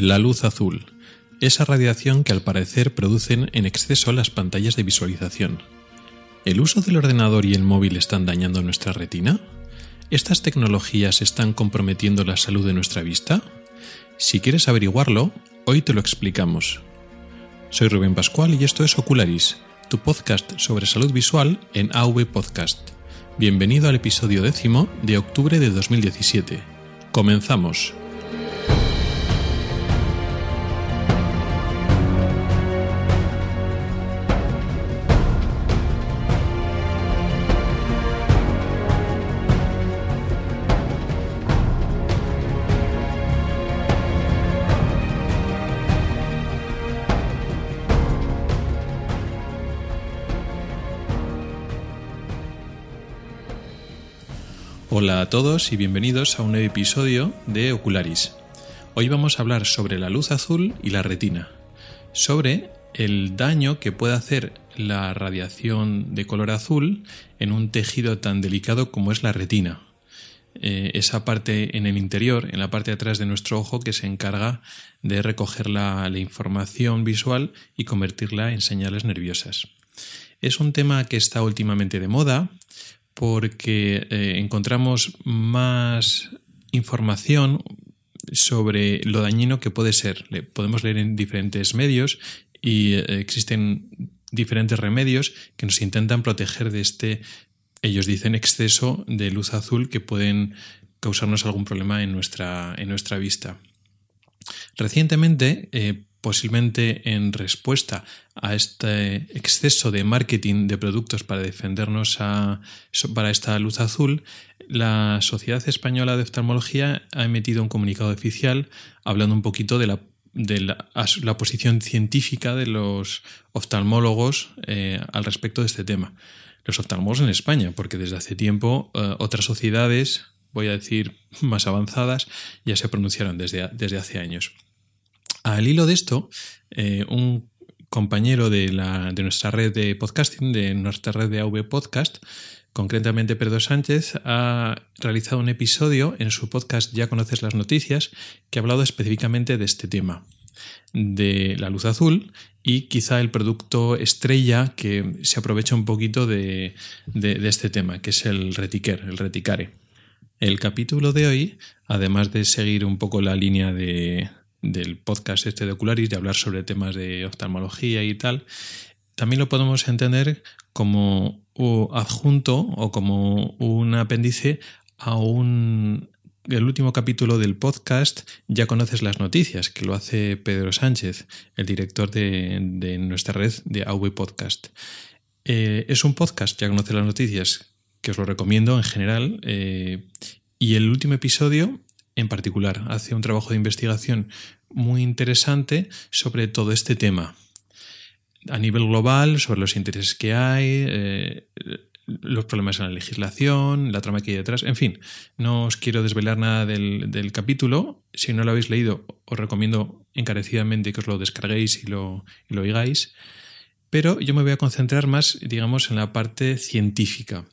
La luz azul. Esa radiación que al parecer producen en exceso las pantallas de visualización. ¿El uso del ordenador y el móvil están dañando nuestra retina? ¿Estas tecnologías están comprometiendo la salud de nuestra vista? Si quieres averiguarlo, hoy te lo explicamos. Soy Rubén Pascual y esto es Ocularis, tu podcast sobre salud visual en AV Podcast. Bienvenido al episodio décimo de octubre de 2017. Comenzamos. Hola a todos y bienvenidos a un nuevo episodio de Ocularis. Hoy vamos a hablar sobre la luz azul y la retina, sobre el daño que puede hacer la radiación de color azul en un tejido tan delicado como es la retina. Eh, esa parte en el interior, en la parte de atrás de nuestro ojo, que se encarga de recoger la información visual y convertirla en señales nerviosas. Es un tema que está últimamente de moda porque eh, encontramos más información sobre lo dañino que puede ser. Podemos leer en diferentes medios y eh, existen diferentes remedios que nos intentan proteger de este, ellos dicen, exceso de luz azul que pueden causarnos algún problema en nuestra, en nuestra vista. Recientemente, eh, posiblemente en respuesta a este exceso de marketing de productos para defendernos para esta luz azul, la Sociedad Española de Oftalmología ha emitido un comunicado oficial hablando un poquito de la, de la, posición científica de los oftalmólogos eh, al respecto de este tema. Los oftalmólogos en España, porque desde hace tiempo eh, otras sociedades, voy a decir más avanzadas, ya se pronunciaron desde, desde hace años. Al hilo de esto, eh, un compañero de, nuestra red de podcasting, de nuestra red de AV Podcast, concretamente Pedro Sánchez, ha realizado un episodio en su podcast Ya conoces las noticias que ha hablado específicamente de este tema, de la luz azul y quizá el producto estrella que se aprovecha un poquito de, de este tema, que es el retiquer, el reticare. El capítulo de hoy, además de seguir un poco la línea de, del podcast este de Ocularis, de hablar sobre temas de oftalmología y tal, también lo podemos entender como adjunto o como un apéndice a un el último capítulo del podcast Ya conoces las noticias, que lo hace Pedro Sánchez, el director de, nuestra red de AV Podcast. Eh, es un podcast, Ya conoces las noticias, que os lo recomiendo en general. Eh, y el último episodio en particular. Hace un trabajo de investigación muy interesante sobre todo este tema. A nivel global, sobre los intereses que hay, eh, los problemas en la legislación, la trama que hay detrás, en fin, no os quiero desvelar nada del, capítulo. Si no lo habéis leído, os recomiendo encarecidamente que os lo descarguéis y lo, oigáis. Pero yo me voy a concentrar más, digamos, en la parte científica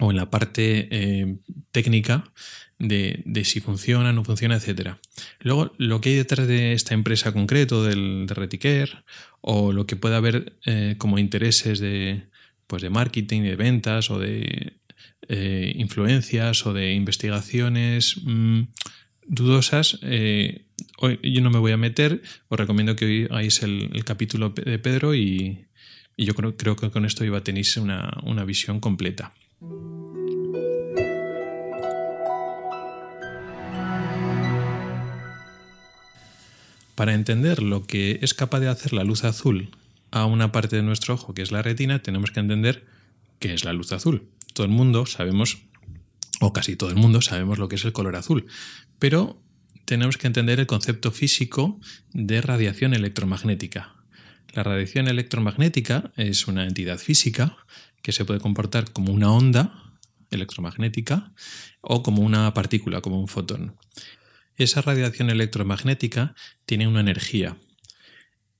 o en la parte eh, técnica de, si funciona, no funciona, etc. Luego, lo que hay detrás de esta empresa concreto, del, de Retiquer, o lo que puede haber eh, como intereses de, pues de marketing, de ventas, o de eh, influencias, o de investigaciones mm, dudosas, hoy yo no me voy a meter. Os recomiendo que oigáis el, capítulo de Pedro y, yo creo, creo, que con esto iba a tenéis una, una visión completa. Para entender lo que es capaz de hacer la luz azul a una parte de nuestro ojo, que es la retina, tenemos que entender qué es la luz azul. Todo el mundo sabemos, o casi todo el mundo sabemos lo que es el color azul, pero tenemos que entender el concepto físico de radiación electromagnética. La radiación electromagnética es una entidad física que se puede comportar como una onda electromagnética o como una partícula, como un fotón. Esa radiación electromagnética tiene una energía.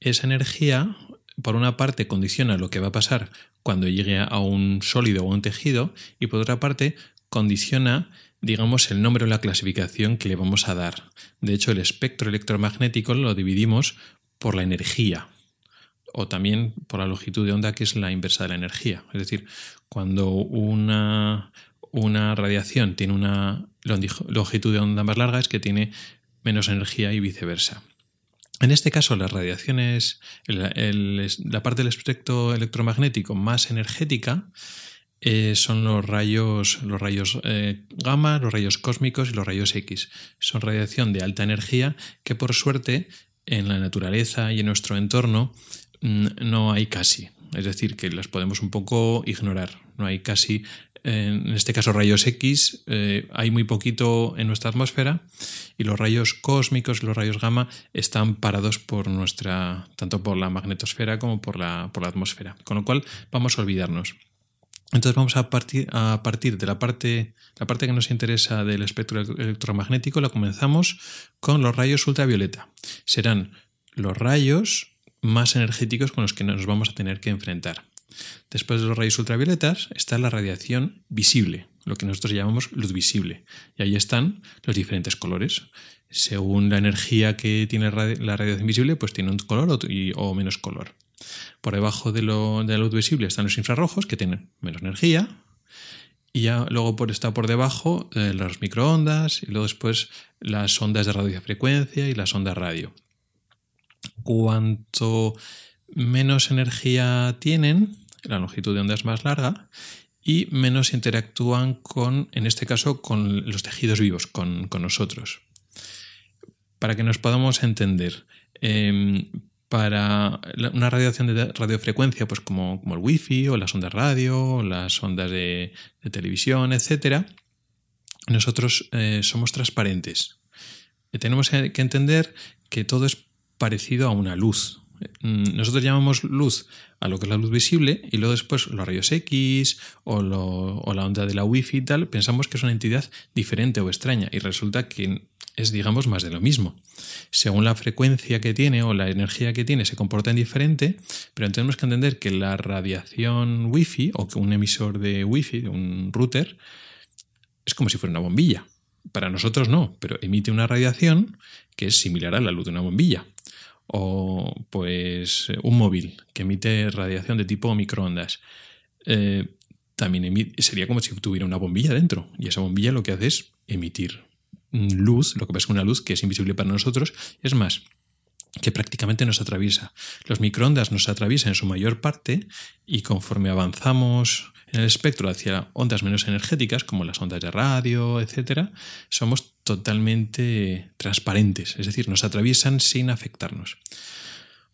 Esa energía, por una parte, condiciona lo que va a pasar cuando llegue a un sólido o un tejido y por otra parte, condiciona digamos, el nombre o la clasificación que le vamos a dar. De hecho, el espectro electromagnético lo dividimos por la energía o también por la longitud de onda, que es la inversa de la energía. Es decir, cuando una, una radiación tiene una longitud de onda más larga, es que tiene menos energía y viceversa. En este caso, las radiaciones, la parte del espectro electromagnético más energética eh, son los rayos, los rayos eh, gamma, los rayos cósmicos y los rayos X. Son radiación de alta energía que por suerte en la naturaleza y en nuestro entorno no hay casi. Es decir, que las podemos un poco ignorar. No hay casi en este caso rayos X, eh, hay muy poquito en nuestra atmósfera y los rayos cósmicos, los rayos gamma, están parados por nuestra, tanto por la magnetosfera como por la, por la atmósfera. Con lo cual vamos a olvidarnos. Entonces vamos a partir, a partir de la parte, la parte que nos interesa del espectro electromagnético, la comenzamos con los rayos ultravioleta. Serán los rayos más energéticos con los que nos vamos a tener que enfrentar. Después de los rayos ultravioletas está la radiación visible, lo que nosotros llamamos luz visible. Y ahí están los diferentes colores. Según la energía que tiene la radiación visible, pues tiene un color o, menos color. Por debajo de, la luz visible están los infrarrojos, que tienen menos energía. Y luego por, está por debajo eh, las microondas y luego después las ondas de radiofrecuencia y las ondas radio. Cuanto menos energía tienen, la longitud de onda es más larga y menos interactúan con, en este caso, con los tejidos vivos, con, nosotros. Para que nos podamos entender, em, para una radiación de radiofrecuencia, pues como, como, el wifi o las ondas radio, o las ondas de, televisión, etc., nosotros eh, somos transparentes. tenemos que entender que todo es parecido a una luz. Mm, nosotros llamamos luz a lo que es la luz visible y luego después los rayos X o, la onda de la Wi-Fi y tal, pensamos que es una entidad diferente o extraña y resulta que es, digamos, más de lo mismo. Según la frecuencia que tiene o la energía que tiene, se comporta diferente, pero tenemos que entender que la radiación Wi-Fi o que un emisor de Wi-Fi, de un router, es como si fuera una bombilla. Para nosotros no, pero emite una radiación que es similar a la luz de una bombilla o pues un móvil que emite radiación de tipo microondas. Eh, también sería como si tuviera una bombilla dentro y esa bombilla lo que hace es emitir luz, lo que pasa es una luz que es invisible para nosotros, es más, que prácticamente nos atraviesa. Los microondas nos atraviesan en su mayor parte y conforme avanzamos en el espectro hacia ondas menos energéticas, como las ondas de radio, etc., somos totalmente transparentes, es decir, nos atraviesan sin afectarnos.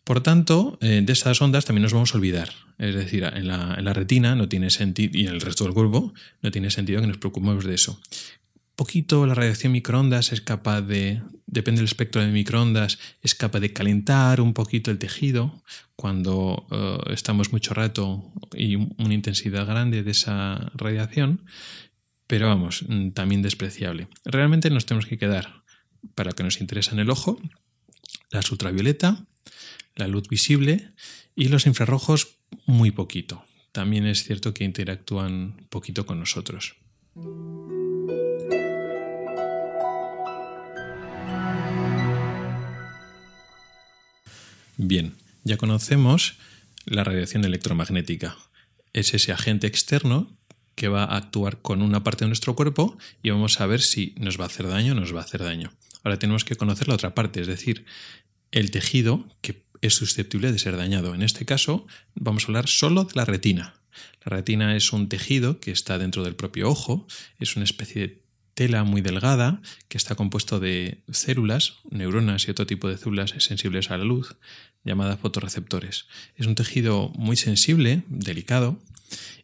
Por tanto, eh, de estas ondas también nos vamos a olvidar. Es decir, en la, retina no tiene sentido, y en el resto del cuerpo, no tiene sentido que nos preocupemos de eso poquito la radiación microondas es capaz de, depende del espectro de microondas, es capaz de calentar un poquito el tejido cuando eh, estamos mucho rato y una intensidad grande de esa radiación, pero vamos, mm, también despreciable. Realmente nos tenemos que quedar, para lo que nos interesa en el ojo, la ultravioleta, la luz visible y los infrarrojos muy poquito. También es cierto que interactúan poquito con nosotros. Bien, ya conocemos la radiación electromagnética. Es ese agente externo que va a actuar con una parte de nuestro cuerpo y vamos a ver si nos va a hacer daño o nos va a hacer daño. Ahora tenemos que conocer la otra parte, es decir, el tejido que es susceptible de ser dañado. En este caso vamos a hablar solo de la retina. La retina es un tejido que está dentro del propio ojo, es una especie de tela muy delgada que está compuesto de células, neuronas y otro tipo de células sensibles a la luz, llamadas fotorreceptores. Es un tejido muy sensible, delicado,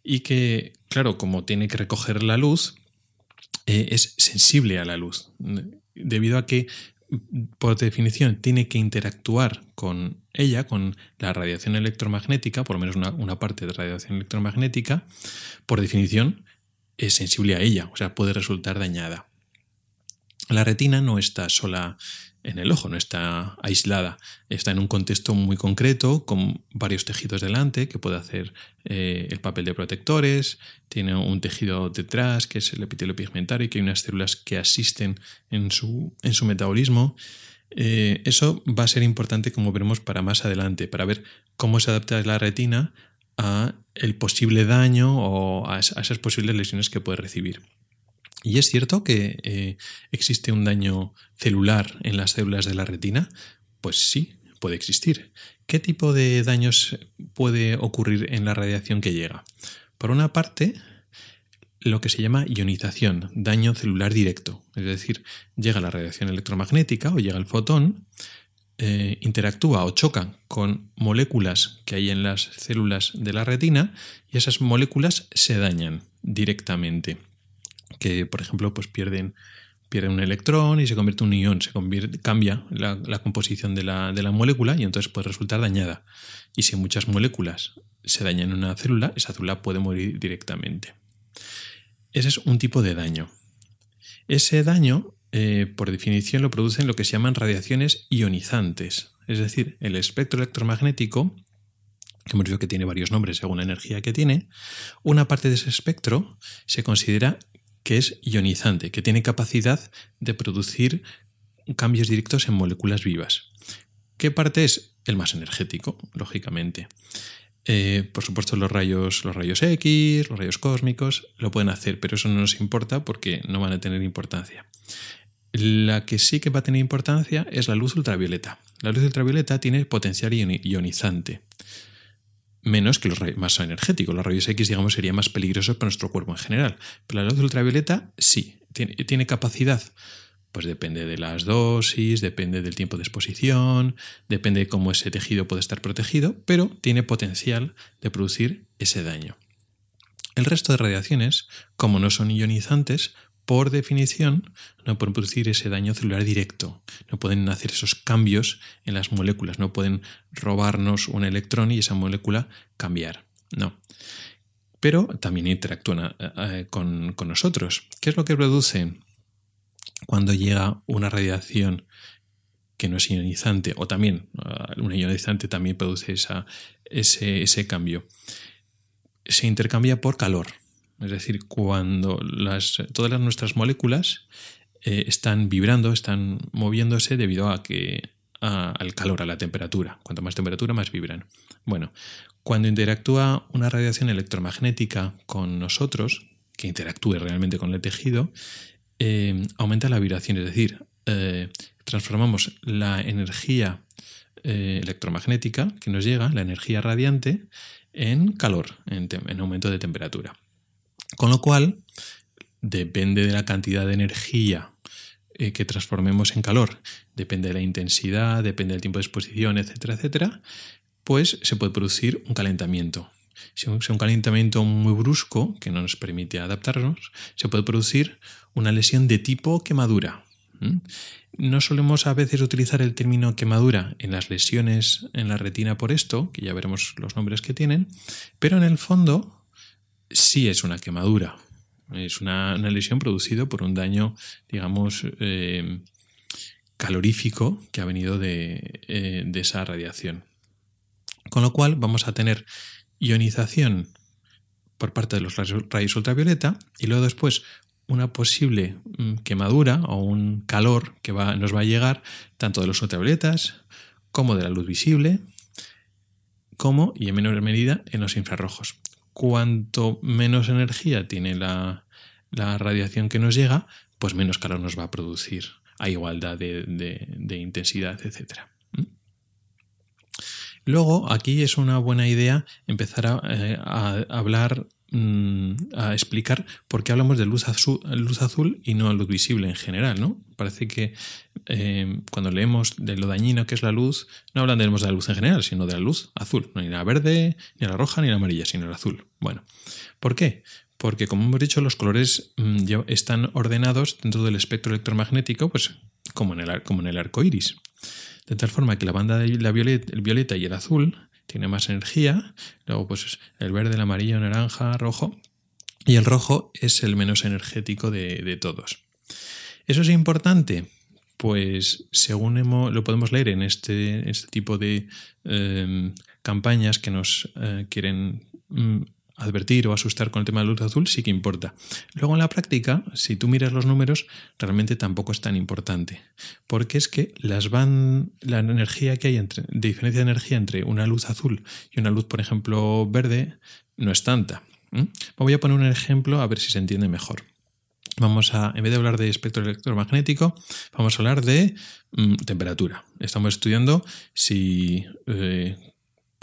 y que, claro, como tiene que recoger la luz, eh, es sensible a la luz, debido a que, por definición, tiene que interactuar con ella, con la radiación electromagnética, por lo menos una, una parte de radiación electromagnética, por definición, es sensible a ella, o sea, puede resultar dañada. La retina no está sola en el ojo, no está aislada, está en un contexto muy concreto con varios tejidos delante que puede hacer eh, el papel de protectores, tiene un tejido detrás que es el epitelio pigmentario y que hay unas células que asisten en su, en su metabolismo. Eh, eso va a ser importante como veremos para más adelante, para ver cómo se adapta la retina a el posible daño o a esas posibles lesiones que puede recibir. ¿Y es cierto que eh, existe un daño celular en las células de la retina? Pues sí, puede existir. ¿Qué tipo de daños puede ocurrir en la radiación que llega? Por una parte, lo que se llama ionización, daño celular directo. Es decir, llega la radiación electromagnética o llega el fotón, eh, interactúa o choca con moléculas que hay en las células de la retina y esas moléculas se dañan directamente que por ejemplo pues pierden, pierden un electrón y se convierte en un ion, se cambia la, composición de la, de la, molécula y entonces puede resultar dañada. Y si muchas moléculas se dañan en una célula, esa célula puede morir directamente. Ese es un tipo de daño. Ese daño, eh, por definición, lo producen lo que se llaman radiaciones ionizantes, es decir, el espectro electromagnético que hemos dicho que tiene varios nombres según la energía que tiene, una parte de ese espectro se considera que es ionizante, que tiene capacidad de producir cambios directos en moléculas vivas. ¿Qué parte es? El más energético, lógicamente. Eh, por supuesto, los rayos, los rayos X, los rayos cósmicos lo pueden hacer, pero eso no nos importa porque no van a tener importancia. La que sí que va a tener importancia es la luz ultravioleta. La luz ultravioleta tiene potencial ionizante menos que los rayos más energéticos. Los rayos X, digamos, serían más peligrosos para nuestro cuerpo en general. Pero la luz ultravioleta sí, tiene, tiene capacidad. Pues depende de las dosis, depende del tiempo de exposición, depende de cómo ese tejido puede estar protegido, pero tiene potencial de producir ese daño. El resto de radiaciones, como no son ionizantes, por definición, no pueden producir ese daño celular directo, no pueden hacer esos cambios en las moléculas, no pueden robarnos un electrón y esa molécula cambiar. No. Pero también interactúan eh, eh, con, nosotros. ¿Qué es lo que produce cuando llega una radiación que no es ionizante? O también, eh, una ionizante también produce esa, ese, ese cambio. Se intercambia por calor. Es decir, cuando las, todas nuestras moléculas eh, están vibrando, están moviéndose debido a que al calor, a la temperatura. Cuanto más temperatura, más vibran. Bueno, cuando interactúa una radiación electromagnética con nosotros, que interactúe realmente con el tejido, eh, aumenta la vibración, es decir, eh, transformamos la energía electromagnética que nos llega, la energía radiante, en calor, en aumento de temperatura. Con lo cual, depende de la cantidad de energía eh, que transformemos en calor, depende de la intensidad, depende del tiempo de exposición, etcétera, etcétera, pues se puede producir un calentamiento. Si es un calentamiento muy brusco, que no nos permite adaptarnos, se puede producir una lesión de tipo quemadura. No solemos a veces utilizar el término quemadura en las lesiones en la retina por esto, que ya veremos los nombres que tienen, pero en el fondo sí es una quemadura. Es una, lesión producida por un daño, digamos, eh, calorífico que ha venido eh, de, esa radiación. Con lo cual vamos a tener ionización por parte de los rayos ultravioleta y luego después una posible mm, quemadura o un calor que nos va a llegar tanto de los ultravioletas como de la luz visible, como y en menor medida en los infrarrojos cuanto menos energía tiene la, radiación que nos llega, pues menos calor nos va a producir a igualdad de, intensidad, etc. ¿Mm? Luego, aquí es una buena idea empezar a eh, hablar Mm, a explicar por qué hablamos de luz azul, luz azul y no luz visible en general, ¿no? Parece que eh, cuando leemos de lo dañino que es la luz, no hablamos de la luz en general, sino de la luz azul, no ni la verde, ni la roja, ni la amarilla, sino la azul. Bueno, ¿por qué? Porque, como hemos dicho, los colores mm, están ordenados dentro del espectro electromagnético, pues como en el, el arco iris. De tal forma que la banda de la violeta, el violeta y el azul tiene más energía. Luego, pues el verde, el amarillo, naranja, rojo. Y el rojo es el menos energético de, todos. Eso es importante. Pues según lo podemos leer en este, este tipo de em, campañas que nos eh, quieren mm, advertir o asustar con el tema de luz azul, sí que importa. Luego en la práctica, si tú miras los números, realmente tampoco es tan importante, porque es que las van, la energía que hay entre, de diferencia de energía entre una luz azul y una luz, por ejemplo, verde, no es tanta. Voy a poner un ejemplo a ver si se entiende mejor. Vamos a, en vez de hablar de espectro electromagnético, vamos a hablar de mm, temperatura. Estamos estudiando si eh,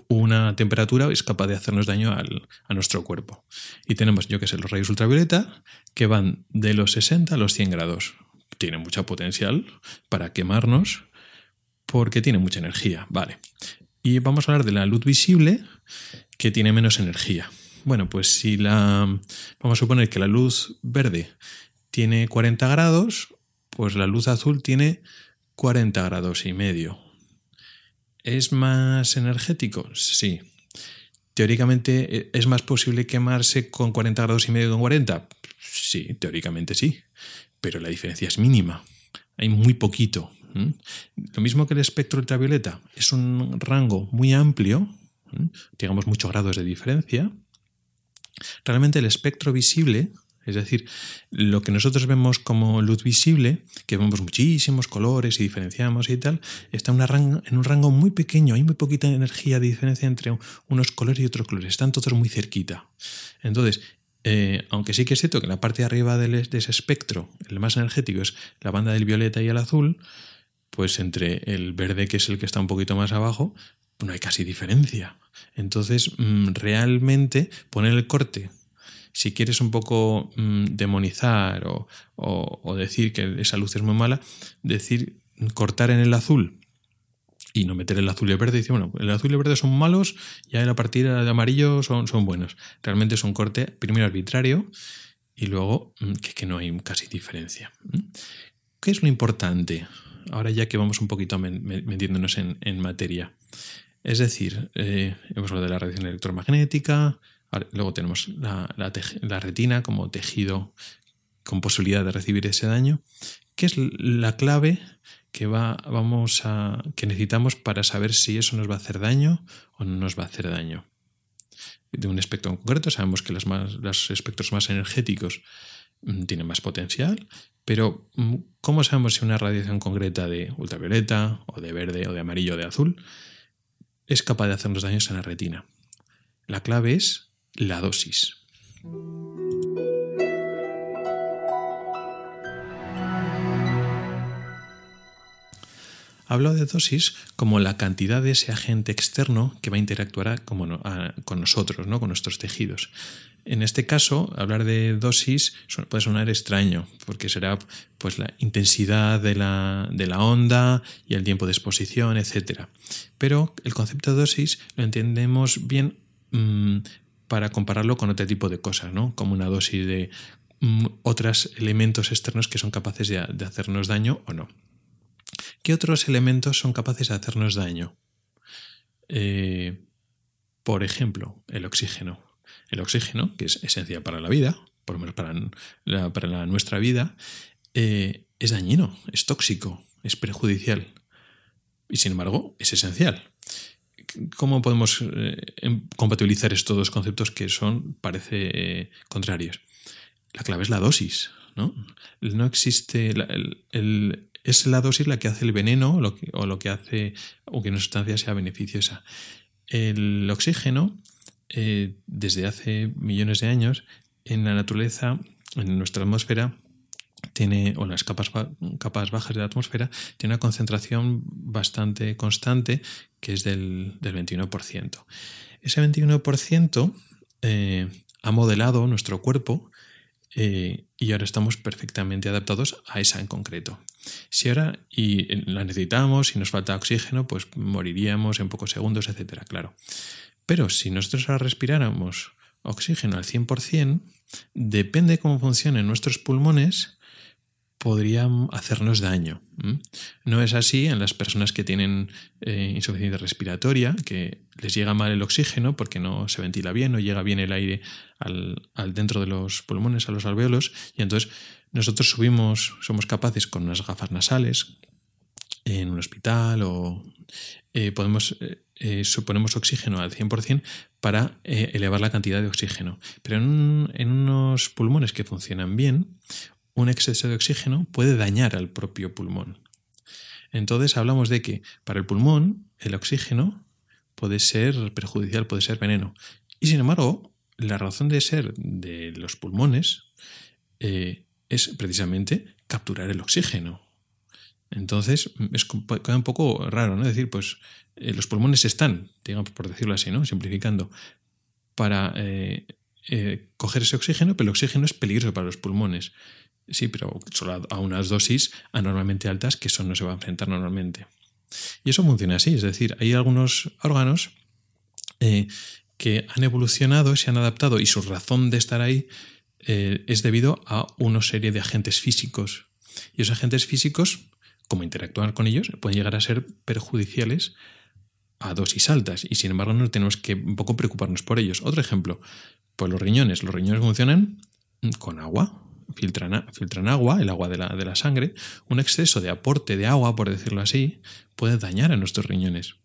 una temperatura es capaz de hacernos daño a nuestro cuerpo. Y tenemos, yo que sé, los rayos ultravioleta que van de los 60 a los 100 grados. Tiene mucha potencial para quemarnos porque tiene mucha energía. Vale. Y vamos a hablar de la luz visible que tiene menos energía. Bueno, pues si la. Vamos a suponer que la luz verde tiene 40 grados, pues la luz azul tiene 40 grados y medio. ¿Es más energético? Sí. Teóricamente, ¿e-, ¿es más posible quemarse con 40 grados y medio que con 40? Sí, teóricamente sí. Pero la diferencia es mínima. Hay muy poquito. Lo mismo que el espectro ultravioleta. Es un rango muy amplio. Digamos muchos grados de diferencia. Realmente el espectro visible es decir, lo que nosotros vemos como luz visible, que vemos muchísimos colores y diferenciamos y tal, está en, un rango muy pequeño, hay muy poquita energía de diferencia entre unos colores y otros colores, están todos muy cerquita. Entonces, eh, aunque sí que es cierto que la parte de arriba de ese espectro, el más energético, es la banda del violeta y el azul, pues entre el verde, que es el que está un poquito más abajo, no hay casi diferencia. Entonces, mm, realmente poner el corte si quieres un poco mm, demonizar o, decir que esa luz es muy mala, decir cortar en el azul y no meter el azul y el verde decir, bueno, el azul y el verde son malos, ya la partida de amarillo son, son buenos. Realmente es un corte primero arbitrario y luego mm, que, no hay casi diferencia. ¿Qué es lo importante? Ahora ya que vamos un poquito metiéndonos en, materia. Es decir, eh, hemos hablado de la radiación electromagnética, Luego tenemos la, retina como tejido con posibilidad de recibir ese daño. ¿Qué es la clave que, va, vamos a, que necesitamos para saber si eso nos va a hacer daño o no nos va a hacer daño? De un espectro en concreto sabemos que los, los espectros más energéticos mm, tienen más potencial, pero mm, ¿cómo sabemos si una radiación concreta de ultravioleta o de verde o de amarillo o de azul es capaz de hacernos daños en la retina? La clave es la dosis. Hablo de dosis como la cantidad de ese agente externo que va a interactuar con nosotros, ¿no? con nuestros tejidos. En este caso, hablar de dosis puede sonar extraño, porque será pues, la intensidad de la, onda y el tiempo de exposición, etc. Pero el concepto de dosis lo entendemos bien mm, para compararlo con otro tipo de cosas, ¿no? Como una dosis de mm, otros elementos externos que son capaces de, hacernos daño o no. ¿Qué otros elementos son capaces de hacernos daño? Eh, por ejemplo, el oxígeno. El oxígeno, que es esencial para la vida, por lo menos para, para nuestra vida, eh, es dañino, es tóxico, es perjudicial. Y sin embargo, es esencial. ¿Cómo podemos eh, em, compatibilizar estos dos conceptos que son, parece, contrarios? La clave es la dosis, ¿no? No existe. es la dosis la que hace el veneno o lo que hace o que una sustancia sea beneficiosa. El oxígeno, eh, desde hace millones de años, en la naturaleza, en nuestra atmósfera, tiene, o las capas, capas bajas de la atmósfera, tiene una concentración bastante constante, que es del, 21%. Ese 21% eh, ha modelado nuestro cuerpo eh, y ahora estamos perfectamente adaptados a esa en concreto. Si ahora y la necesitamos, y nos falta oxígeno, pues moriríamos en pocos segundos, etcétera, claro. Pero si nosotros ahora respiráramos oxígeno al 100%, depende de cómo funcionen nuestros pulmones, podrían hacernos daño. No es así en las personas que tienen eh, insuficiencia respiratoria, que les llega mal el oxígeno porque no se ventila bien, no llega bien el aire al, dentro de los pulmones, a los alveolos, y entonces nosotros subimos, somos capaces con unas gafas nasales en un hospital o eh, podemos eh, suponemos oxígeno al 100% para elevar la cantidad de oxígeno. Pero en, unos pulmones que funcionan bien, un exceso de oxígeno puede dañar al propio pulmón. Entonces hablamos de que para el pulmón el oxígeno puede ser perjudicial, puede ser veneno. Y sin embargo, la razón de ser de los pulmones eh, es precisamente capturar el oxígeno. Entonces, es un poco raro, ¿no? Decir, pues eh, los pulmones están, digamos, por decirlo así, ¿no? Simplificando, para eh, coger ese oxígeno, pero el oxígeno es peligroso para los pulmones. Sí, pero solo a unas dosis anormalmente altas que eso no se va a enfrentar normalmente. Y eso funciona así, es decir, hay algunos órganos eh, que han evolucionado, se han adaptado y su razón de estar ahí eh, es debido a una serie de agentes físicos. Y esos agentes físicos, como interactúan con ellos, pueden llegar a ser perjudiciales a dosis altas y sin embargo no tenemos que un poco preocuparnos por ellos. Otro ejemplo, pues los riñones. Los riñones funcionan con agua, filtran, filtran agua, el agua de la, de la sangre, un exceso de aporte de agua, por decirlo así, puede dañar a nuestros riñones.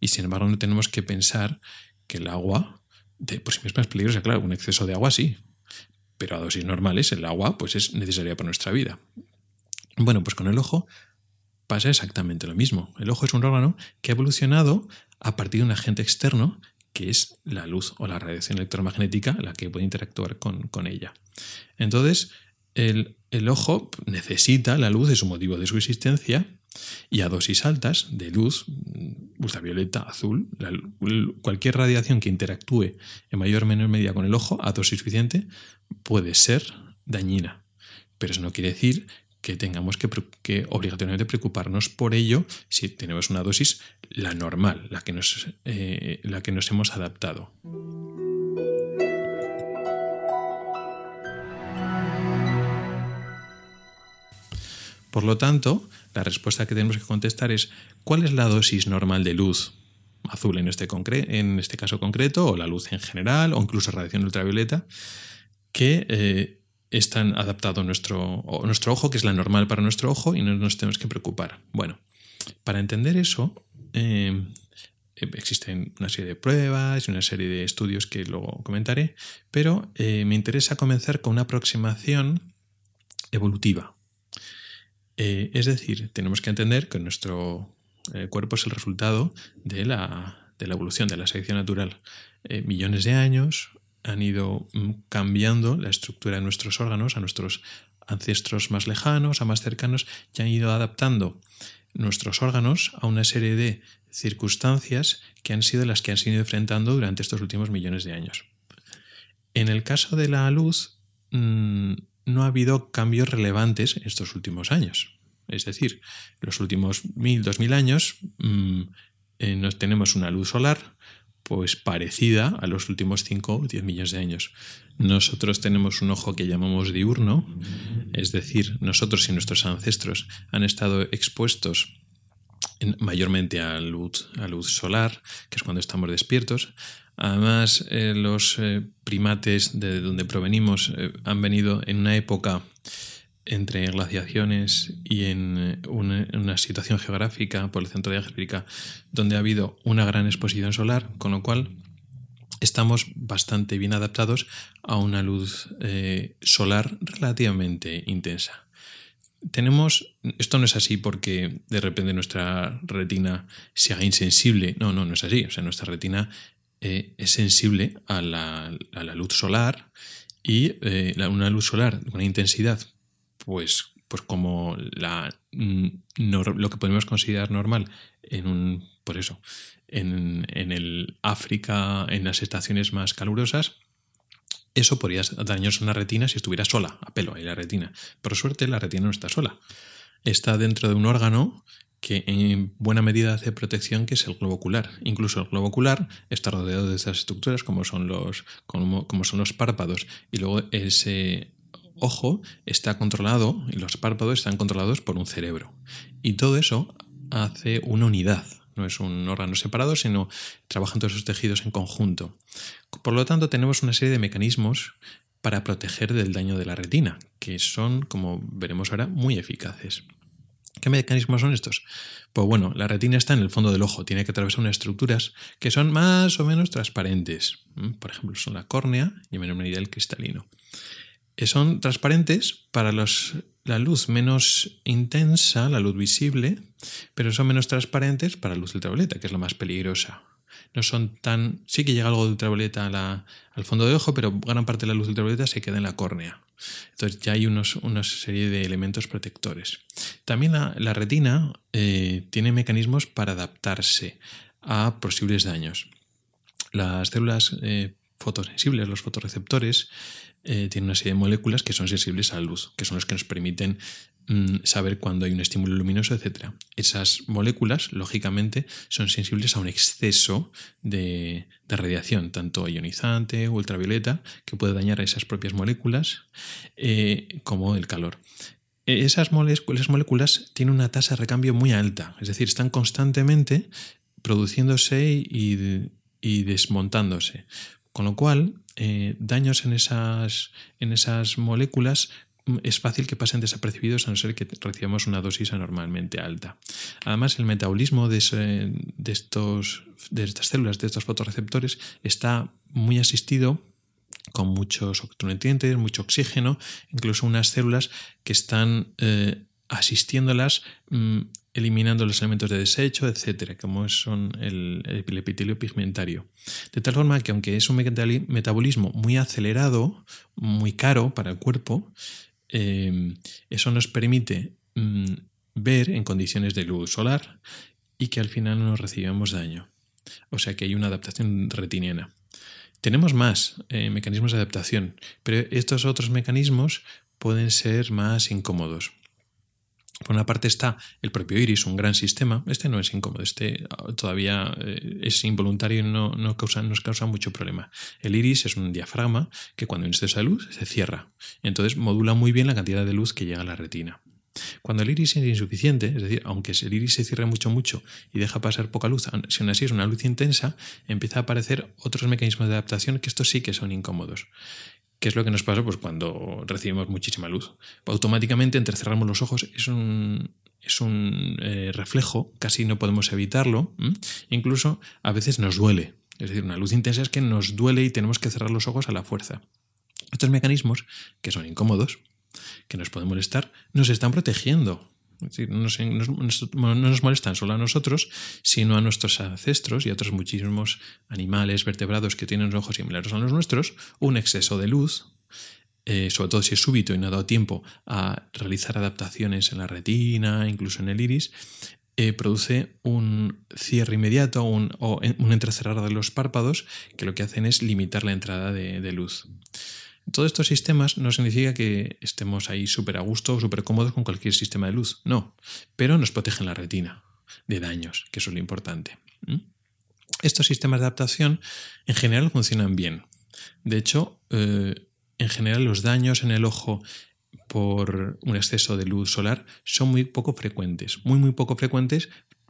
Y sin embargo no tenemos que pensar que el agua de por sí misma es peligrosa. Claro, un exceso de agua sí, pero a dosis normales el agua pues es necesaria para nuestra vida. Bueno, pues con el ojo pasa exactamente lo mismo. El ojo es un órgano que ha evolucionado a partir de un agente externo que es la luz o la radiación electromagnética la que puede interactuar con, con ella. Entonces, el, ojo necesita la luz, de su motivo de su existencia, y a dosis altas de luz, ultravioleta, azul, cualquier radiación que interactúe en mayor o menor medida con el ojo a dosis suficiente puede ser dañina. Pero eso no quiere decir que tengamos que, obligatoriamente preocuparnos por ello si tenemos una dosis la normal, la que nos, eh, la que nos hemos adaptado. Por lo tanto, la respuesta que tenemos que contestar es ¿cuál es la dosis normal de luz? Azul en este, en este caso concreto, o la luz en general, o incluso radiación ultravioleta, que eh, están adaptado a nuestro, nuestro ojo, que es la normal para nuestro ojo, y no nos tenemos que preocupar. Bueno, para entender eso, eh, existen una serie de pruebas y una serie de estudios que luego comentaré, pero eh, me interesa comenzar con una aproximación evolutiva. Eh, es decir, tenemos que entender que nuestro eh, cuerpo es el resultado de la, evolución, de la selección natural. Millones de años han ido mm, cambiando la estructura de nuestros órganos a nuestros ancestros más lejanos, a más cercanos, y han ido adaptando nuestros órganos a una serie de circunstancias que han sido las que han sido enfrentando durante estos últimos millones de años. En el caso de la luz, mm, no ha habido cambios relevantes en estos últimos años. Es decir, los últimos mil, dos mil años mm, eh, nos tenemos una luz solar pues parecida a los últimos 5 o 10 millones de años. Nosotros tenemos un ojo que llamamos diurno, es decir, nosotros y nuestros ancestros han estado expuestos mayormente a luz, a luz solar, que es cuando estamos despiertos, Además, eh, los eh, primates de donde provenimos eh, han venido en una época entre glaciaciones y en una, situación geográfica por el centro de África donde ha habido una gran exposición solar, con lo cual estamos bastante bien adaptados a una luz solar relativamente intensa. Tenemos, esto no es así porque de repente nuestra retina sea insensible, no, no, no es así, o sea, nuestra retina eh, es sensible a la, luz solar y eh, una luz solar una intensidad, pues, pues como la, lo que podemos considerar normal en un, por eso, en, el África, en las estaciones más calurosas, eso podría dañarse una retina si estuviera sola, a pelo ahí la retina. Por suerte la retina no está sola. Está dentro de un órgano que en buena medida hace protección, que es el globo ocular. Incluso el globo ocular está rodeado de estas estructuras como son los, como, son los párpados. Y luego ese ojo está controlado y los párpados están controlados por un cerebro. Y todo eso hace una unidad. No es un órgano separado, sino trabajan todos esos tejidos en conjunto. Por lo tanto, tenemos una serie de mecanismos para proteger del daño de la retina, que son, como veremos ahora, muy eficaces. ¿Qué mecanismos son estos? Pues bueno, la retina está en el fondo del ojo, tiene que atravesar unas estructuras que son más o menos transparentes. Por ejemplo, son la córnea y en menor medida el cristalino. Eh, son transparentes para los, la luz menos intensa, la luz visible, pero son menos transparentes para la luz ultravioleta, que es la más peligrosa no son tan... Sí que llega algo de ultravioleta al fondo de ojo, pero gran parte de la luz ultravioleta se queda en la córnea. Entonces ya hay unos, una serie de elementos protectores. También la, retina eh, tiene mecanismos para adaptarse a posibles daños. Las células eh, fotosensibles, los fotoreceptores, eh, tienen una serie de moléculas que son sensibles a la luz, que son las que nos permiten Mm, saber cuándo hay un estímulo luminoso, etc. Esas moléculas, lógicamente, son sensibles a un exceso de, radiación, tanto ionizante, ultravioleta, que puede dañar a esas propias moléculas, eh, como el calor. Esas moléculas, moléculas tienen una tasa de recambio muy alta, es decir, están constantemente produciéndose y, desmontándose. Con lo cual, eh, daños en esas, en esas moléculas es fácil que pasen desapercibidos a no ser que recibamos una dosis anormalmente alta. Además, el metabolismo de, estos, de estas células, de estos fotorreceptores, está muy asistido con muchos nutrientes, mucho oxígeno, incluso unas células que están eh, asistiéndolas, mm, eliminando los elementos de desecho, etcétera, como son el, el, epitelio pigmentario. De tal forma que, aunque es un metabolismo muy acelerado, muy caro para el cuerpo, Em, eso nos permite mm, ver en condiciones de luz solar y que al final no recibamos daño. O sea que hay una adaptación retiniana. Tenemos más eh, mecanismos de adaptación, pero estos otros mecanismos pueden ser más incómodos. Por una parte está el propio iris, un gran sistema. Este no es incómodo, este ah, todavía eh, es involuntario y no, no causa, nos causa mucho problema. El iris es un diafragma que cuando hay un de luz se cierra. Entonces modula muy bien la cantidad de luz que llega a la retina. Cuando el iris es insuficiente, es decir, aunque el iris se cierre mucho, mucho y deja pasar poca luz, si aún así es una luz intensa, empieza a aparecer otros mecanismos de adaptación que estos sí que son incómodos. ¿Qué es lo que nos pasa pues, cuando recibimos muchísima luz? Automáticamente entrecerramos los ojos, es un, es un eh, reflejo, casi no podemos evitarlo, incluso a veces nos duele. Es decir, una luz intensa es que nos duele y tenemos que cerrar los ojos a la fuerza. Estos mecanismos, que son incómodos, que nos pueden molestar, nos están protegiendo no, nos molestan solo a nosotros, sino a nuestros ancestros y a otros muchísimos animales vertebrados que tienen ojos similares a los nuestros. Un exceso de luz, eh, sobre todo si es súbito y no ha dado tiempo a realizar adaptaciones en la retina, incluso en el iris, eh, produce un cierre inmediato o un entrecerrar de los párpados que lo que hacen es limitar la entrada de luz. Todos estos sistemas no significa que estemos ahí súper a gusto o súper cómodos con cualquier sistema de luz, no, pero nos protegen la retina de daños, que eso es lo importante. Estos sistemas de adaptación en general funcionan bien. De hecho, eh, en general los daños en el ojo por un exceso de luz solar son muy poco frecuentes, muy muy poco frecuentes,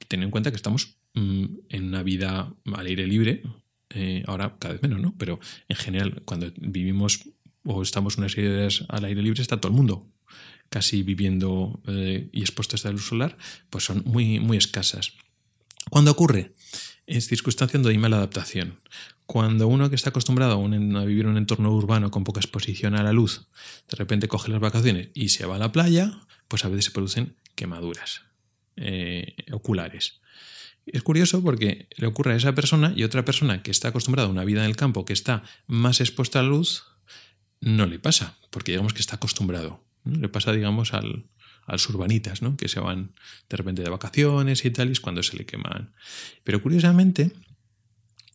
teniendo en cuenta que estamos mm, en una vida al aire libre, eh, ahora cada vez menos, ¿no? Pero en general, cuando vivimos o estamos una serie de horas al aire libre, está todo el mundo casi viviendo eh, y expuestos a luz solar, pues son muy, muy escasas. ¿Cuándo ocurre? Es circunstancia donde hay mala adaptación. Cuando uno que está acostumbrado a, vivir en un entorno urbano con poca exposición a la luz, de repente coge las vacaciones y se va a la playa, pues a veces se producen quemaduras eh, oculares. Es curioso porque le ocurre a esa persona y otra persona que está acostumbrada a una vida en el campo que está más expuesta a la luz, no le pasa, porque digamos que está acostumbrado. Le pasa, digamos, al, a los urbanitas, ¿no? que se van de repente de vacaciones y tal, y es cuando se le queman. Pero curiosamente,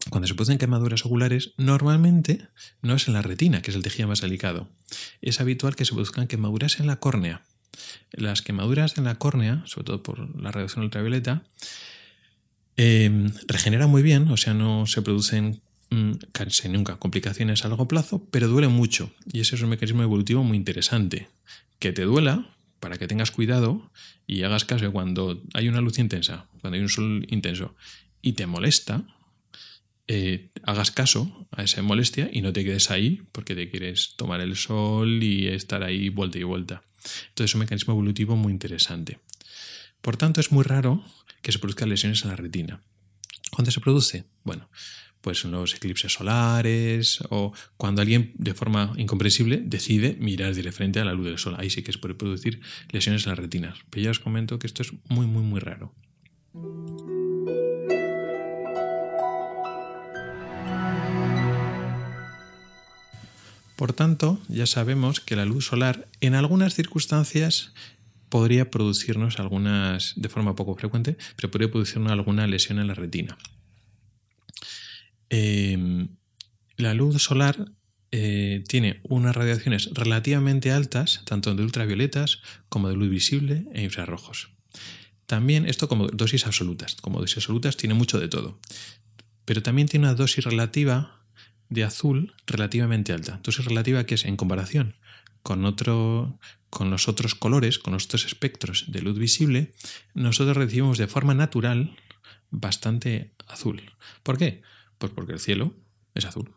cuando se producen quemaduras oculares, normalmente no es en la retina, que es el tejido más delicado. Es habitual que se produzcan quemaduras en la córnea. Las quemaduras en la córnea, sobre todo por la radiación ultravioleta, eh, regeneran muy bien, o sea, no se producen Mm, casi nunca complicaciones a largo plazo, pero duele mucho. Y ese es un mecanismo evolutivo muy interesante. Que te duela para que tengas cuidado y hagas caso cuando hay una luz intensa, cuando hay un sol intenso y te molesta, eh, hagas caso a esa molestia y no te quedes ahí porque te quieres tomar el sol y estar ahí vuelta y vuelta. Entonces es un mecanismo evolutivo muy interesante. Por tanto, es muy raro que se produzcan lesiones en la retina. ¿Cuándo se produce? Bueno, pues en los eclipses solares o cuando alguien de forma incomprensible decide mirar de frente a la luz del sol. Ahí sí que se puede producir lesiones en las retinas. Pero ya os comento que esto es muy, muy, muy raro. Por tanto, ya sabemos que la luz solar en algunas circunstancias podría producirnos algunas, de forma poco frecuente, pero podría producirnos alguna lesión en la retina. Em, la luz solar eh, tiene unas radiaciones relativamente altas, tanto de ultravioletas como de luz visible e infrarrojos. También esto como dosis absolutas. Como dosis absolutas tiene mucho de todo. Pero también tiene una dosis relativa de azul relativamente alta. Dosis relativa que es en comparación con, otro, con los otros colores, con los otros espectros de luz visible, nosotros recibimos de forma natural bastante azul. ¿Por qué? Pues porque el cielo es azul.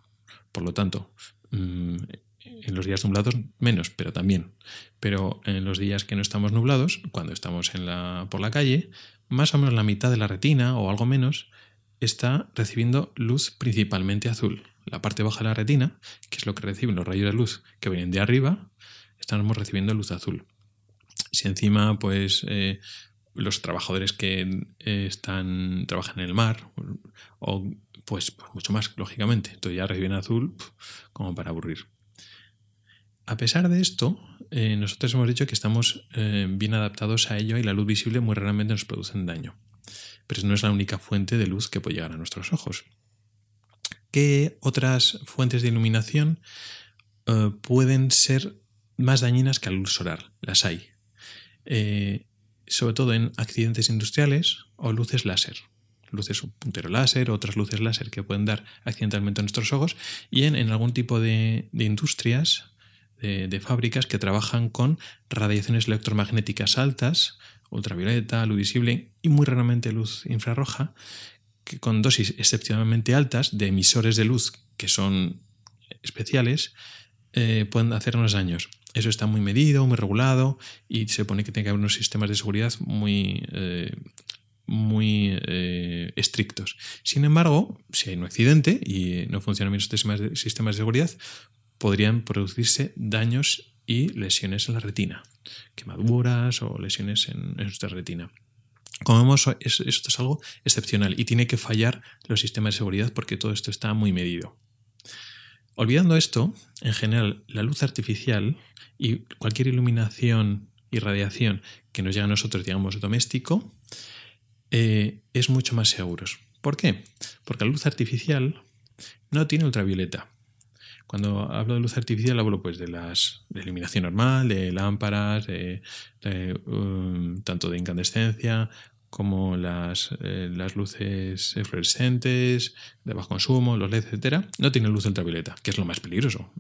Por lo tanto, mm, en los días nublados menos, pero también. Pero en los días que no estamos nublados, cuando estamos en la, por la calle, más o menos la mitad de la retina o algo menos está recibiendo luz principalmente azul. La parte baja de la retina, que es lo que reciben los rayos de luz que vienen de arriba, estamos recibiendo luz azul. Si encima, pues, eh, los trabajadores que eh, están trabajan en el mar, o pues, mucho más, lógicamente, entonces ya reciben azul como para aburrir. A pesar de esto, eh, nosotros hemos dicho que estamos bien adaptados a ello y la luz visible muy raramente nos produce daño pero no es la única fuente de luz que puede llegar a nuestros ojos. ¿Qué otras fuentes de iluminación eh, pueden ser más dañinas que la luz solar? Las hay. Eh, sobre todo en accidentes industriales o luces láser. Luces puntero láser, otras luces láser que pueden dar accidentalmente a nuestros ojos y en, algún tipo de, industrias, de, fábricas que trabajan con radiaciones electromagnéticas altas, ultravioleta, luz visible y muy raramente luz infrarroja, que con dosis excepcionalmente altas de emisores de luz que son especiales, eh, pueden hacernos daños. Eso está muy medido, muy regulado y se supone que tiene que haber unos sistemas de seguridad muy, eh, muy eh, estrictos. Sin embargo, si hay un accidente y no funcionan bien los sistemas de seguridad, podrían producirse daños y lesiones en la retina, quemaduras o lesiones en, nuestra retina. Como vemos, esto es algo excepcional y tiene que fallar los sistemas de seguridad porque todo esto está muy medido. Olvidando esto, en general, la luz artificial y cualquier iluminación y radiación que nos llega a nosotros, digamos, doméstico, eh, es mucho más seguro. ¿Por qué? Porque la luz artificial no tiene ultravioleta. Cuando hablo de luz artificial hablo pues de las de iluminación normal, de lámparas, um, tanto de incandescencia como las, eh, las luces fluorescentes, de bajo consumo, los LED, etcétera, no tienen luz ultravioleta, que es lo más peligroso.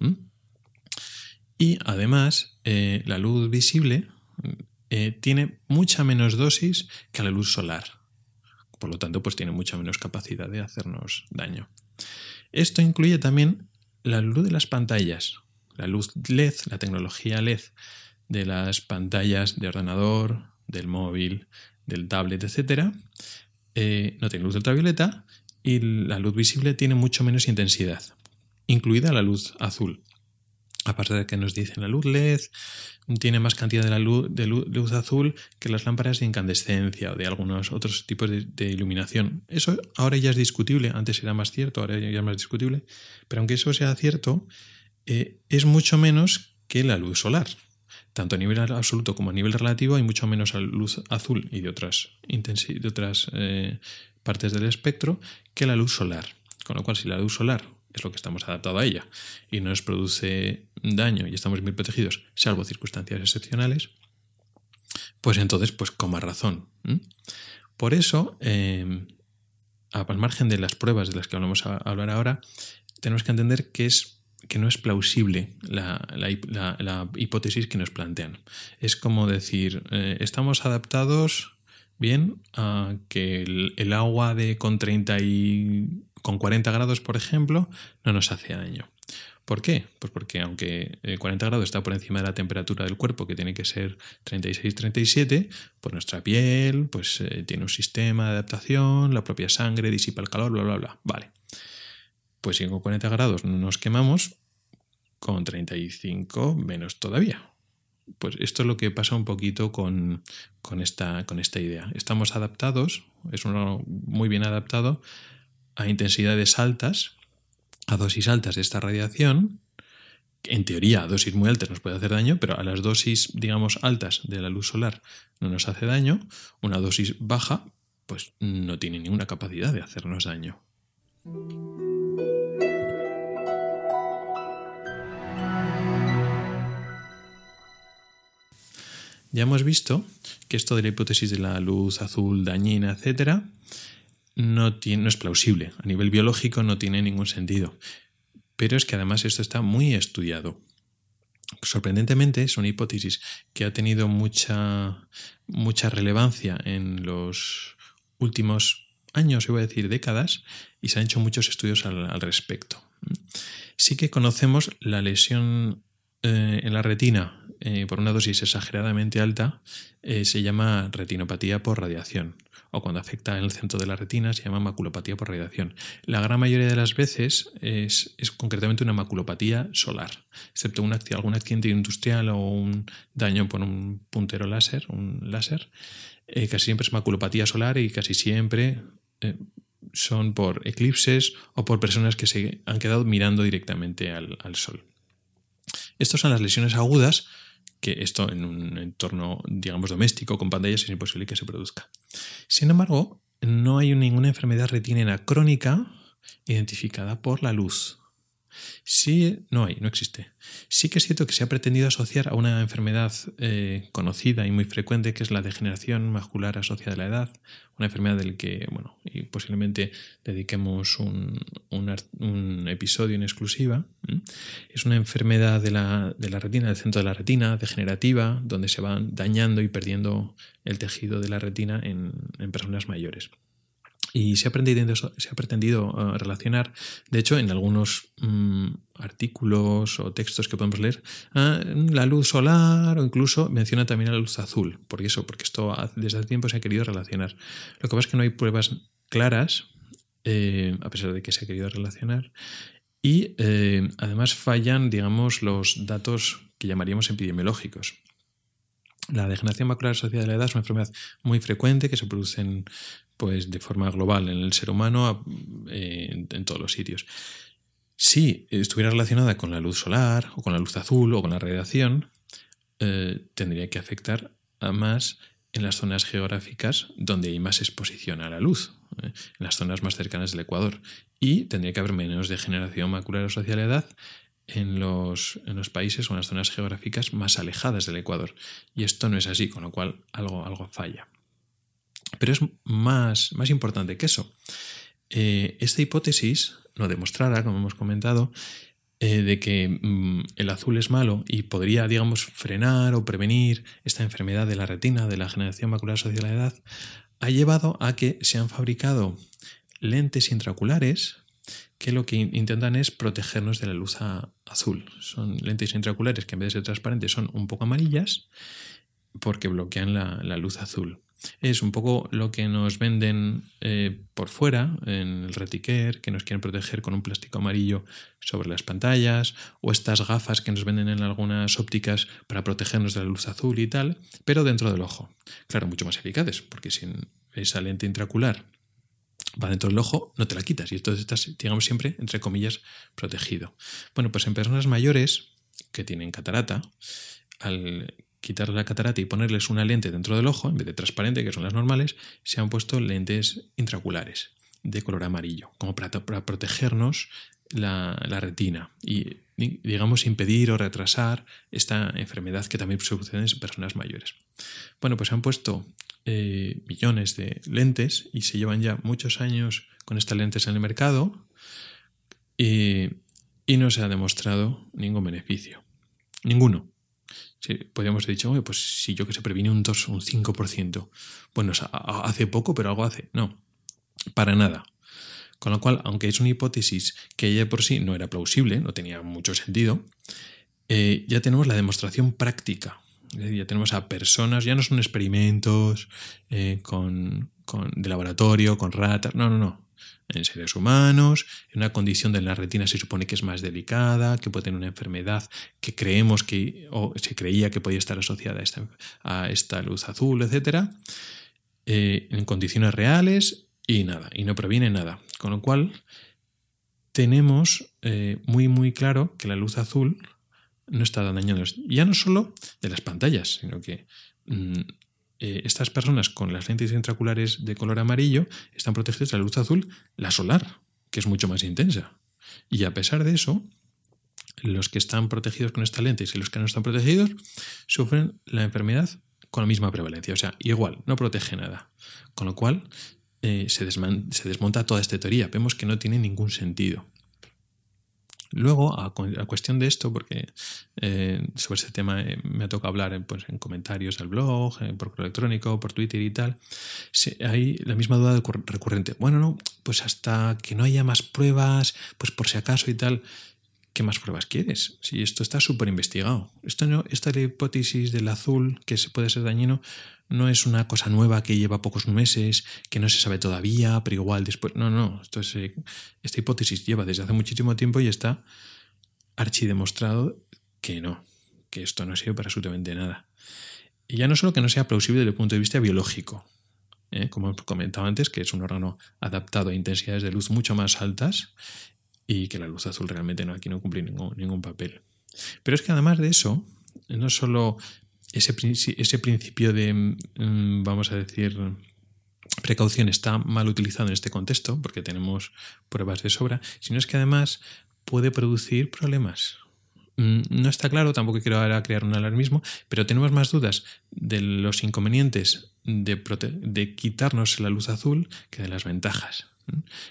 Y además, eh, la luz visible tiene mucha menos dosis que la luz solar. Por lo tanto, pues tiene mucha menos capacidad de hacernos daño. Esto incluye también la luz de las pantallas, la luz LED, la tecnología LED de las pantallas de ordenador, del móvil, del tablet, etc., eh, no tiene luz ultravioleta y la luz visible tiene mucho menos intensidad, incluida la luz azul. Aparte de que nos dicen la luz LED tiene más cantidad de, la luz, de luz, azul que las lámparas de incandescencia o de algunos otros tipos de, iluminación. Eso ahora ya es discutible, antes era más cierto, ahora ya es más discutible, pero aunque eso sea cierto, eh, es mucho menos que la luz solar. Tanto a nivel absoluto como a nivel relativo hay mucho menos luz azul y de otras, de otras eh, partes del espectro que la luz solar. Con lo cual, si la luz solar es lo que estamos adaptados a ella y no nos produce daño y estamos bien protegidos, salvo circunstancias excepcionales, pues entonces, pues con razón. Por eso, eh, al margen de las pruebas de las que vamos a hablar ahora, tenemos que entender que, es, que no es plausible la, hipótesis que nos plantean. Es como decir, eh, estamos adaptados bien a que el, agua de con 30 y con 40 grados, por ejemplo, no nos hace daño. ¿Por qué? Pues porque aunque 40 grados está por encima de la temperatura del cuerpo, que tiene que ser 36-37, pues nuestra piel pues, eh, tiene un sistema de adaptación, la propia sangre disipa el calor, bla, bla, bla. Vale. Pues si con 40 grados no nos quemamos, con 35 menos todavía. Pues esto es lo que pasa un poquito con, esta, con esta idea. Estamos adaptados, es uno muy bien adaptado a intensidades altas, a dosis altas de esta radiación. En teoría, a dosis muy altas nos puede hacer daño, pero a las dosis, digamos, altas de la luz solar no nos hace daño. Una dosis baja, pues no tiene ninguna capacidad de hacernos daño. Ya hemos visto que esto de la hipótesis de la luz azul dañina, etcétera, no, no es plausible. A nivel biológico no tiene ningún sentido. Pero es que además esto está muy estudiado. Sorprendentemente es una hipótesis que ha tenido mucha, mucha relevancia en los últimos años, iba a decir décadas, y se han hecho muchos estudios al, respecto. Sí que conocemos la lesión eh, en la retina eh, por una dosis exageradamente alta eh, se llama retinopatía por radiación o cuando afecta el centro de la retina se llama maculopatía por radiación. La gran mayoría de las veces es, concretamente una maculopatía solar, excepto un, algún accidente industrial o un daño por un puntero láser, un láser. Eh, casi siempre es maculopatía solar y casi siempre son por eclipses o por personas que se han quedado mirando directamente al, al sol. Estas son las lesiones agudas que esto en un entorno, digamos, doméstico con pantallas es imposible que se produzca. Sin embargo, no hay ninguna enfermedad retinina crónica identificada por la luz. Sí, no hay, no existe. Sí que es cierto que se ha pretendido asociar a una enfermedad eh, conocida y muy frecuente que es la degeneración macular asociada a la edad, una enfermedad del que, bueno, y posiblemente dediquemos un, episodio en exclusiva. Es una enfermedad de la, retina, del centro de la retina, degenerativa, donde se van dañando y perdiendo el tejido de la retina en personas mayores. Y se ha, pretendido, eh, relacionar, de hecho, en algunos mm, artículos o textos que podemos leer, la luz solar o incluso menciona también la luz azul. Por eso, porque esto desde hace tiempo se ha querido relacionar. Lo que pasa es que no hay pruebas claras, eh, a pesar de que se ha querido relacionar. Y eh, además fallan, digamos, los datos que llamaríamos epidemiológicos. La degeneración macular asociada a la edad es una enfermedad muy frecuente que se produce en, pues, de forma global en el ser humano eh, en, todos los sitios. Si estuviera relacionada con la luz solar o con la luz azul o con la radiación, eh, tendría que afectar más en las zonas geográficas donde hay más exposición a la luz, eh, en las zonas más cercanas del Ecuador. Y tendría que haber menos degeneración macular asociada a la edad en los, en los, países o en las zonas geográficas más alejadas del Ecuador. Y esto no es así, con lo cual algo, algo falla. Pero es más, más importante que eso. Eh, esta hipótesis no demostrada, como hemos comentado, eh, de que mm, el azul es malo y podría, digamos, frenar o prevenir esta enfermedad de la retina, de la generación macular social de la edad, ha llevado a que se han fabricado lentes intraoculares que lo que intentan es protegernos de la luz azul. Son lentes intraoculares que en vez de ser transparentes son un poco amarillas porque bloquean la luz azul. Es un poco lo que nos venden eh, por fuera en el retiquer, que nos quieren proteger con un plástico amarillo sobre las pantallas, o estas gafas que nos venden en algunas ópticas para protegernos de la luz azul y tal, pero dentro del ojo. Claro, mucho más eficaces, porque sin esa lente intracular va dentro del ojo, no te la quitas y entonces estás, digamos, siempre, entre comillas, protegido. Bueno, pues en personas mayores que tienen catarata, al quitar la catarata y ponerles una lente dentro del ojo, en vez de transparente, que son las normales, se han puesto lentes intraoculares de color amarillo, como para, protegernos la, retina y, digamos, impedir o retrasar esta enfermedad que también sucede en personas mayores. Bueno, pues se han puesto eh, millones de lentes y se llevan ya muchos años con estas lentes en el mercado y, y no se ha demostrado ningún beneficio. Ninguno. Sí, podríamos haber dicho, pues si yo que se previne un 2 un 5%. Bueno, hace poco, pero algo hace. No, para nada. Con lo cual, aunque es una hipótesis que ella por sí no era plausible, no tenía mucho sentido, eh, ya tenemos la demostración práctica. Ya tenemos a personas, ya no son experimentos eh, con, de laboratorio, con ratas, no, no, no. En seres humanos, en una condición de la retina se supone que es más delicada, que puede tener una enfermedad que creemos que, o se creía que podía estar asociada a esta, a esta luz azul, etc. Eh, en condiciones reales y nada, y no proviene nada. Con lo cual, tenemos eh, muy, muy claro que la luz azul no está dañando, ya no solo de las pantallas, sino que mm, eh, estas personas con las lentes intraculares de color amarillo están protegidas de la luz azul, la solar, que es mucho más intensa. Y a pesar de eso, los que están protegidos con estas lentes y los que no están protegidos sufren la enfermedad con la misma prevalencia. O sea, igual, no protege nada. Con lo cual, eh, se, desmonta toda esta teoría. Vemos que no tiene ningún sentido. Luego, a, cuestión de esto, porque eh, sobre este tema eh, me ha tocado hablar pues, en comentarios del blog, por correo electrónico, por Twitter y tal, hay la misma duda recurrente. Bueno, no, pues hasta que no haya más pruebas, pues por si acaso y tal. ¿Qué más pruebas quieres? Si esto está súper investigado. Esta hipótesis del azul, que se puede ser dañino, no es una cosa nueva que lleva pocos meses, que no se sabe todavía, pero igual después. No, no. Esto es, eh, esta hipótesis lleva desde hace muchísimo tiempo y está archidemostrado que no, que esto no sirve para absolutamente nada. Y ya no solo que no sea plausible desde el punto de vista biológico, ¿eh? como he comentado antes, que es un órgano adaptado a intensidades de luz mucho más altas y que la luz azul realmente no, aquí no cumple ningún, ningún papel. Pero es que además de eso, no solo ese, ese principio de, mm, vamos a decir, precaución está mal utilizado en este contexto, porque tenemos pruebas de sobra, sino es que además puede producir problemas. Mm, no está claro, tampoco quiero ahora crear un alarmismo, pero tenemos más dudas de los inconvenientes de, de quitarnos la luz azul que de las ventajas.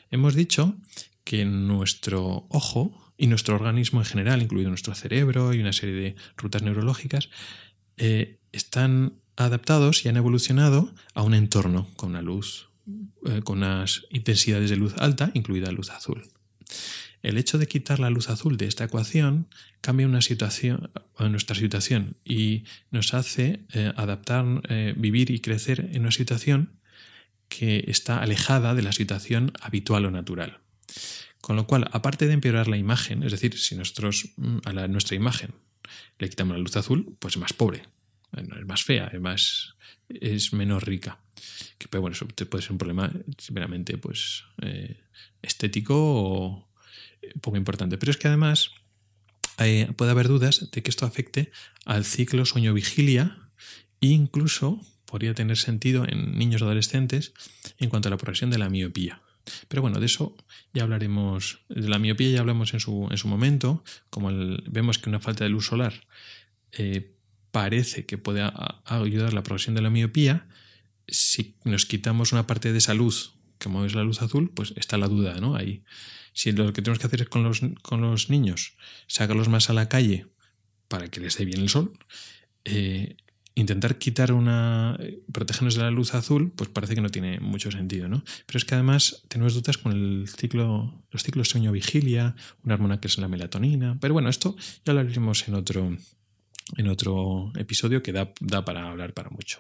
Hemos dicho que nuestro ojo y nuestro organismo en general, incluido nuestro cerebro y una serie de rutas neurológicas, eh, están adaptados y han evolucionado a un entorno con una luz, eh, con unas intensidades de luz alta, incluida luz azul. El hecho de quitar la luz azul de esta ecuación cambia una situación, nuestra situación y nos hace eh, adaptar, vivir y crecer en una situación que está alejada de la situación habitual o natural. Con lo cual, aparte de empeorar la imagen, es decir, si nosotros mm, a nuestra imagen le quitamos la luz azul, pues es más pobre, es más fea, es, más, es menos rica. Que, pero bueno, eso puede ser un problema simplemente pues, eh, estético o eh, poco importante. Pero es que además puede haber dudas de que esto afecte al ciclo sueño-vigilia e incluso podría tener sentido en niños adolescentes en cuanto a la progresión de la miopía. Pero bueno, de eso ya hablaremos, de la miopía ya hablamos en su, en su momento, como vemos que una falta de luz solar eh, parece que puede ayudar a la progresión de la miopía, si nos quitamos una parte de esa luz, como es la luz azul, pues está la duda, ¿no? Ahí. Si lo que tenemos que hacer es con los, con los niños, sacarlos más a la calle para que les dé bien el sol, eh, intentar quitar una. protegernos de la luz azul, pues parece que no tiene mucho sentido, ¿no? Pero es que además tenemos dudas con el ciclo, los ciclos sueño-vigilia, una hormona que es la melatonina. Pero bueno, esto ya lo haremos en otro, en otro episodio que da, da para hablar para mucho.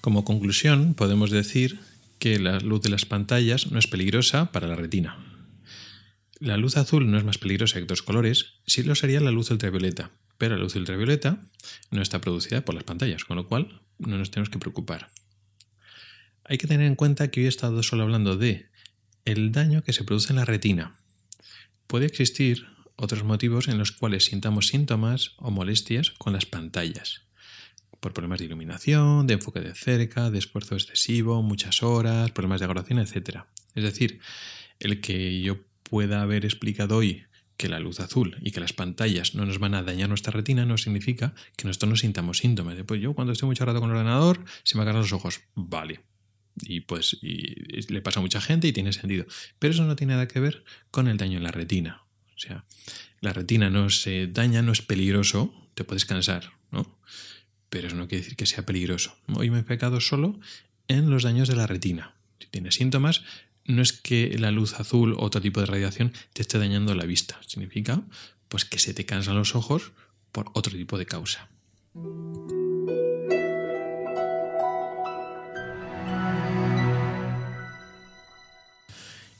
Como conclusión, podemos decir que la luz de las pantallas no es peligrosa para la retina. La luz azul no es más peligrosa que otros colores, sí lo sería la luz ultravioleta, pero la luz ultravioleta no está producida por las pantallas, con lo cual no nos tenemos que preocupar. Hay que tener en cuenta que hoy he estado solo hablando de el daño que se produce en la retina. Puede existir otros motivos en los cuales sintamos síntomas o molestias con las pantallas, por problemas de iluminación, de enfoque de cerca, de esfuerzo excesivo, muchas horas, problemas de aglomeración, etc. Es decir, el que yo pueda haber explicado hoy que la luz azul y que las pantallas no nos van a dañar nuestra retina no significa que nosotros no sintamos síntomas. Pues yo cuando estoy mucho rato con el ordenador se me agarran los ojos. Vale. Y pues le pasa a mucha gente y tiene sentido. Pero eso no tiene nada que ver con el daño en la retina. O sea, la retina no se daña, no es peligroso, te puedes cansar, ¿no? pero eso no quiere decir que sea peligroso. Hoy me he enfocado solo en los daños de la retina. Si tienes síntomas, no es que la luz azul o otro tipo de radiación te esté dañando la vista. Significa pues que se te cansan los ojos por otro tipo de causa.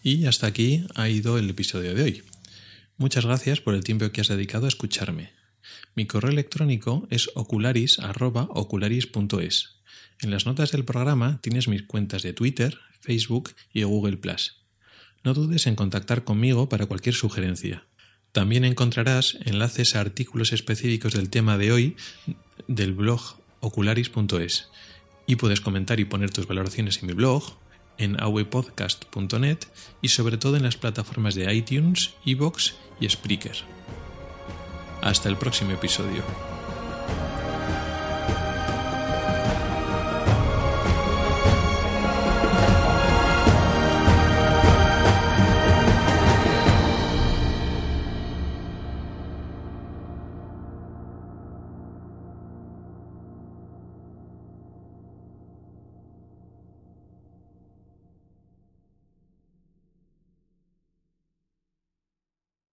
Y hasta aquí ha ido el episodio de hoy. Muchas gracias por el tiempo que has dedicado a escucharme. Mi correo electrónico es ocularis.ocularis.es. En las notas del programa tienes mis cuentas de Twitter, Facebook y Google ⁇ No dudes en contactar conmigo para cualquier sugerencia. También encontrarás enlaces a artículos específicos del tema de hoy del blog ocularis.es y puedes comentar y poner tus valoraciones en mi blog, en awepodcast.net y sobre todo en las plataformas de iTunes, Evox y Spreaker. Hasta el próximo episodio.